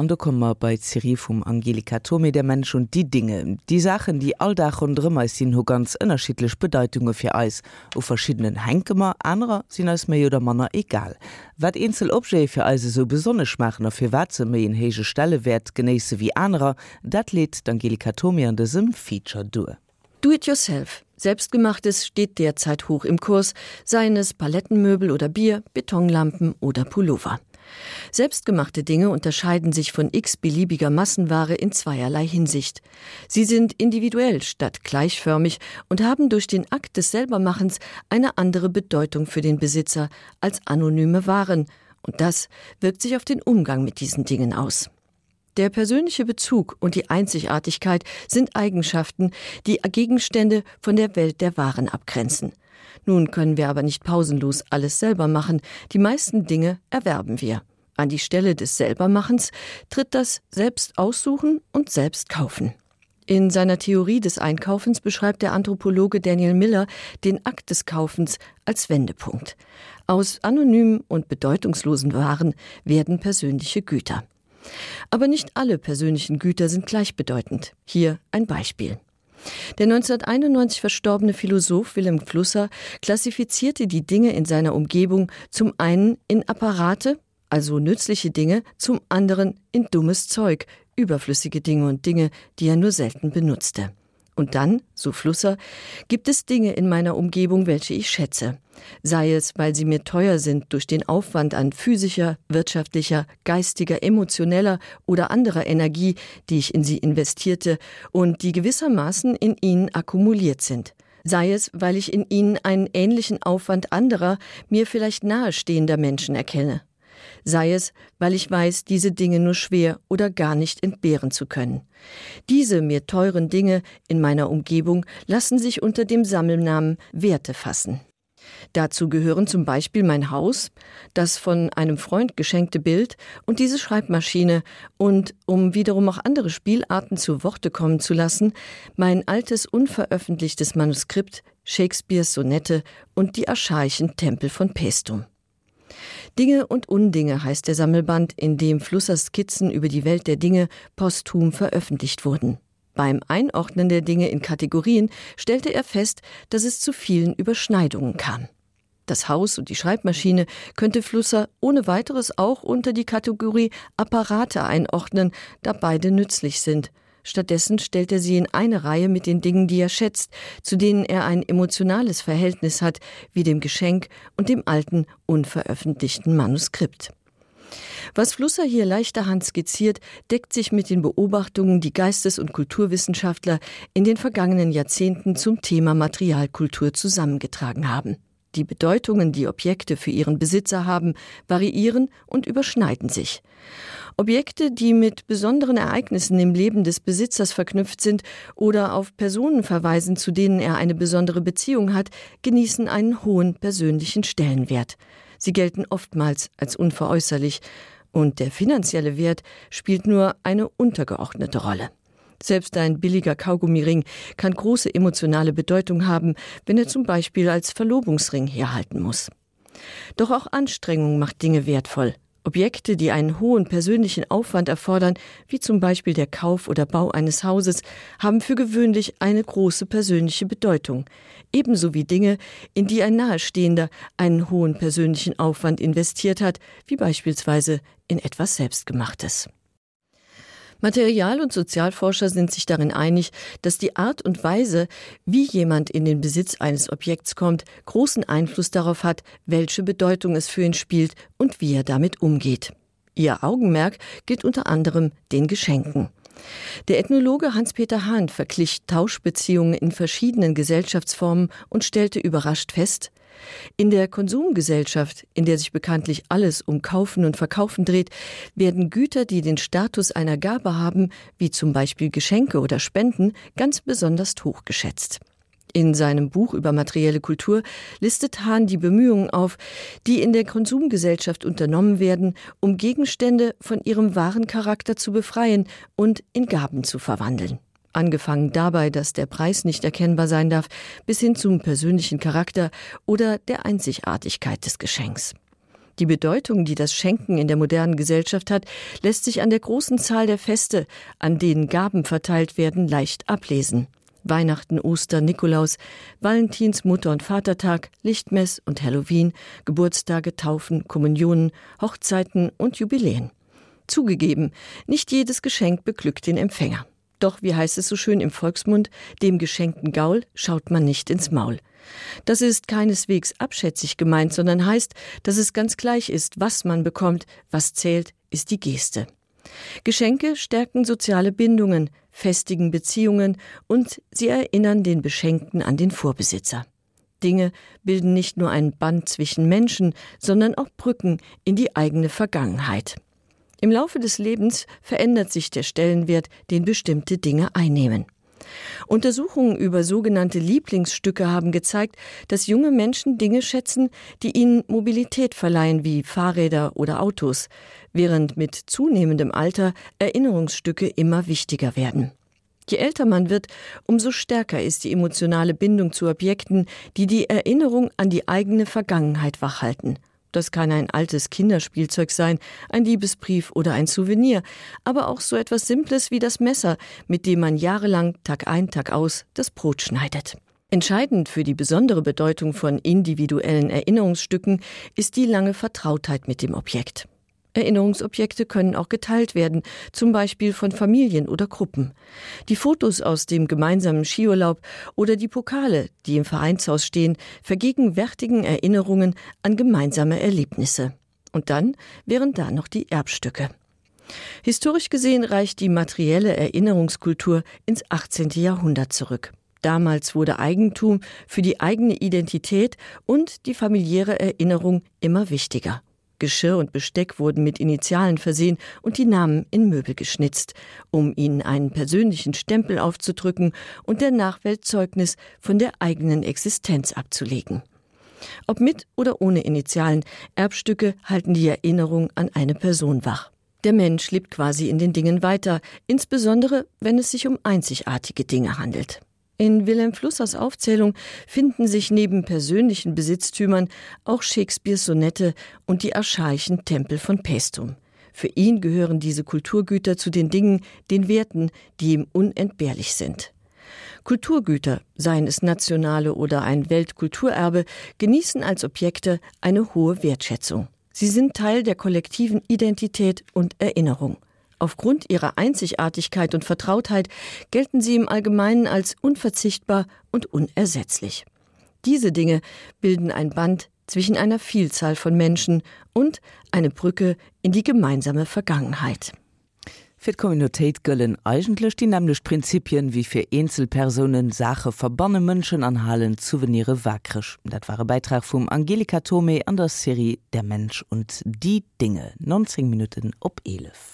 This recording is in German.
An der kommmer bei Serie vum Angelika Tome der Mensch und die Dinge, die Sachen, die alldach und rmmer sinn ho ganz ënnerschitlech Bedeutungen fir Eis o verschiedenen Henkemer anderer sinn als méi oder Manner egal. wat insel Obje fir Eise so besonnech machen a fir watze méi en hege Stelle wert geneise wie anderer, dat lädt Angelika Tome an desem Feature due. Do it yourself. Selbstgemachtes steht derzeit hoch im Kurs, seien es Palettenmöbel oder Bier, Betonlampen oder Pullover. Selbstgemachte Dinge unterscheiden sich von x beliebiger Massenware in zweierlei Hinsicht. Sie sind individuell statt gleichförmig und haben durch den Akt des Selbermachens eine andere Bedeutung für den Besitzer als anonyme Waren, und das wirkt sich auf den Umgang mit diesen Dingen aus. Der persönliche Bezug und die Einzigartigkeit sind Eigenschaften, die Gegenstände von der Welt der Waren abgrenzen. Nun können wir aber nicht pausenlos alles selber machen. Die meisten Dinge erwerben wir. An die Stelle des Selbermachens tritt das Selbst aussuchen und selbst kaufen. In seiner Theorie des Einkaufens beschreibt der Anthropologe Daniel Miller den Akt des Kaufens als Wendepunkt. Aus anonymen und bedeutungslosen Waren werden persönliche Güter. Aber nicht alle persönlichen Güter sind gleichbedeutend. Hier ein Beispiel. Der 1991 verstorbene Philosoph Wilhelm Flusser klassifizierte die Dinge in seiner Umgebung zum einen in Apparate, also nützliche Dinge, zum anderen in dummes Zeug, überflüssige Dinge und Dinge, die er nur selten benutzte. Und dann, so Flusser, gibt es Dinge in meiner Umgebung, welche ich schätze. Sei es, weil sie mir teuer sind durch den Aufwand an physischer, wirtschaftlicher, geistiger, emotioneller oder anderer Energie, die ich in sie investierte und die gewissermaßen in ihnen akkumuliert sind. Sei es, weil ich in ihnen einen ähnlichen Aufwand anderer, mir vielleicht nahestehender Menschen erkenne sei es, weil ich weiß, diese Dinge nur schwer oder gar nicht entbehren zu können. Diese mir teuren Dinge in meiner Umgebung lassen sich unter dem Sammelnamen Werte fassen. Dazu gehören zum Beispiel mein Haus, das von einem Freund geschenkte Bild und diese Schreibmaschine und, um wiederum auch andere Spielarten zu Worte kommen zu lassen, mein altes unveröffentlichtes Manuskript, Shakespeares Sonette und die archaischen Tempel von Pestum. Dinge und Undinge heißt der Sammelband, in dem Flussers Skizzen über die Welt der Dinge posthum veröffentlicht wurden. Beim Einordnen der Dinge in Kategorien stellte er fest, dass es zu vielen Überschneidungen kam. Das Haus und die Schreibmaschine könnte Flusser ohne weiteres auch unter die Kategorie Apparate einordnen, da beide nützlich sind. Stattdessen stellt er sie in eine Reihe mit den Dingen, die er schätzt, zu denen er ein emotionales Verhältnis hat, wie dem Geschenk und dem alten, unveröffentlichten Manuskript. Was Flusser hier leichterhand skizziert, deckt sich mit den Beobachtungen, die Geistes- und Kulturwissenschaftler in den vergangenen Jahrzehnten zum Thema Materialkultur zusammengetragen haben. Die Bedeutungen, die Objekte für ihren Besitzer haben, variieren und überschneiden sich. Objekte, die mit besonderen Ereignissen im Leben des Besitzers verknüpft sind oder auf Personen verweisen, zu denen er eine besondere Beziehung hat, genießen einen hohen persönlichen Stellenwert. Sie gelten oftmals als unveräußerlich und der finanzielle Wert spielt nur eine untergeordnete Rolle. Selbst ein billiger Kaugummiring kann große emotionale Bedeutung haben, wenn er zum Beispiel als Verlobungsring herhalten muss. Doch auch Anstrengung macht Dinge wertvoll. Objekte, die einen hohen persönlichen Aufwand erfordern, wie zum Beispiel der Kauf oder Bau eines Hauses, haben für gewöhnlich eine große persönliche Bedeutung, ebenso wie Dinge, in die ein Nahestehender einen hohen persönlichen Aufwand investiert hat, wie beispielsweise in etwas Selbstgemachtes. Material- und Sozialforscher sind sich darin einig, dass die Art und Weise, wie jemand in den Besitz eines Objekts kommt, großen Einfluss darauf hat, welche Bedeutung es für ihn spielt und wie er damit umgeht. Ihr Augenmerk gilt unter anderem den Geschenken. Der Ethnologe Hans-Peter Hahn verglich Tauschbeziehungen in verschiedenen Gesellschaftsformen und stellte überrascht fest, in der Konsumgesellschaft, in der sich bekanntlich alles um Kaufen und Verkaufen dreht, werden Güter, die den Status einer Gabe haben, wie zum Beispiel Geschenke oder Spenden, ganz besonders hoch geschätzt. In seinem Buch über materielle Kultur listet Hahn die Bemühungen auf, die in der Konsumgesellschaft unternommen werden, um Gegenstände von ihrem wahren Charakter zu befreien und in Gaben zu verwandeln angefangen dabei, dass der Preis nicht erkennbar sein darf, bis hin zum persönlichen Charakter oder der Einzigartigkeit des Geschenks. Die Bedeutung, die das Schenken in der modernen Gesellschaft hat, lässt sich an der großen Zahl der Feste, an denen Gaben verteilt werden, leicht ablesen. Weihnachten, Oster, Nikolaus, Valentins, Mutter- und Vatertag, Lichtmess und Halloween, Geburtstage, Taufen, Kommunionen, Hochzeiten und Jubiläen. Zugegeben, nicht jedes Geschenk beglückt den Empfänger. Doch, wie heißt es so schön im Volksmund, dem geschenkten Gaul schaut man nicht ins Maul. Das ist keineswegs abschätzig gemeint, sondern heißt, dass es ganz gleich ist, was man bekommt, was zählt, ist die Geste. Geschenke stärken soziale Bindungen, festigen Beziehungen und sie erinnern den Beschenkten an den Vorbesitzer. Dinge bilden nicht nur ein Band zwischen Menschen, sondern auch Brücken in die eigene Vergangenheit. Im Laufe des Lebens verändert sich der Stellenwert, den bestimmte Dinge einnehmen. Untersuchungen über sogenannte Lieblingsstücke haben gezeigt, dass junge Menschen Dinge schätzen, die ihnen Mobilität verleihen wie Fahrräder oder Autos, während mit zunehmendem Alter Erinnerungsstücke immer wichtiger werden. Je älter man wird, umso stärker ist die emotionale Bindung zu Objekten, die die Erinnerung an die eigene Vergangenheit wachhalten. Das kann ein altes Kinderspielzeug sein, ein Liebesbrief oder ein Souvenir, aber auch so etwas Simples wie das Messer, mit dem man jahrelang Tag ein, Tag aus das Brot schneidet. Entscheidend für die besondere Bedeutung von individuellen Erinnerungsstücken ist die lange Vertrautheit mit dem Objekt. Erinnerungsobjekte können auch geteilt werden, zum Beispiel von Familien oder Gruppen. Die Fotos aus dem gemeinsamen Skiurlaub oder die Pokale, die im Vereinshaus stehen, vergegenwärtigen Erinnerungen an gemeinsame Erlebnisse. Und dann wären da noch die Erbstücke. Historisch gesehen reicht die materielle Erinnerungskultur ins 18. Jahrhundert zurück. Damals wurde Eigentum für die eigene Identität und die familiäre Erinnerung immer wichtiger. Geschirr und Besteck wurden mit Initialen versehen und die Namen in Möbel geschnitzt, um ihnen einen persönlichen Stempel aufzudrücken und der Nachwelt Zeugnis von der eigenen Existenz abzulegen. Ob mit oder ohne Initialen, Erbstücke halten die Erinnerung an eine Person wach. Der Mensch lebt quasi in den Dingen weiter, insbesondere wenn es sich um einzigartige Dinge handelt. In Wilhelm Flussers Aufzählung finden sich neben persönlichen Besitztümern auch Shakespeares Sonette und die archaischen Tempel von Pestum. Für ihn gehören diese Kulturgüter zu den Dingen, den Werten, die ihm unentbehrlich sind. Kulturgüter, seien es nationale oder ein Weltkulturerbe, genießen als Objekte eine hohe Wertschätzung. Sie sind Teil der kollektiven Identität und Erinnerung. Aufgrund ihrer Einzigartigkeit und Vertrautheit gelten sie im Allgemeinen als unverzichtbar und unersetzlich. Diese Dinge bilden ein Band zwischen einer Vielzahl von Menschen und eine Brücke in die gemeinsame Vergangenheit. Für Communityit göllen eigentlich die nämlich Prinzipien wie für Einzelpersonen Sache verbanne München anhalen Souvenire wakrisch. Dat war Beitrag vom Angelika Tome an der Serie Der Mensch und die Dinge 19 Minuten op 11.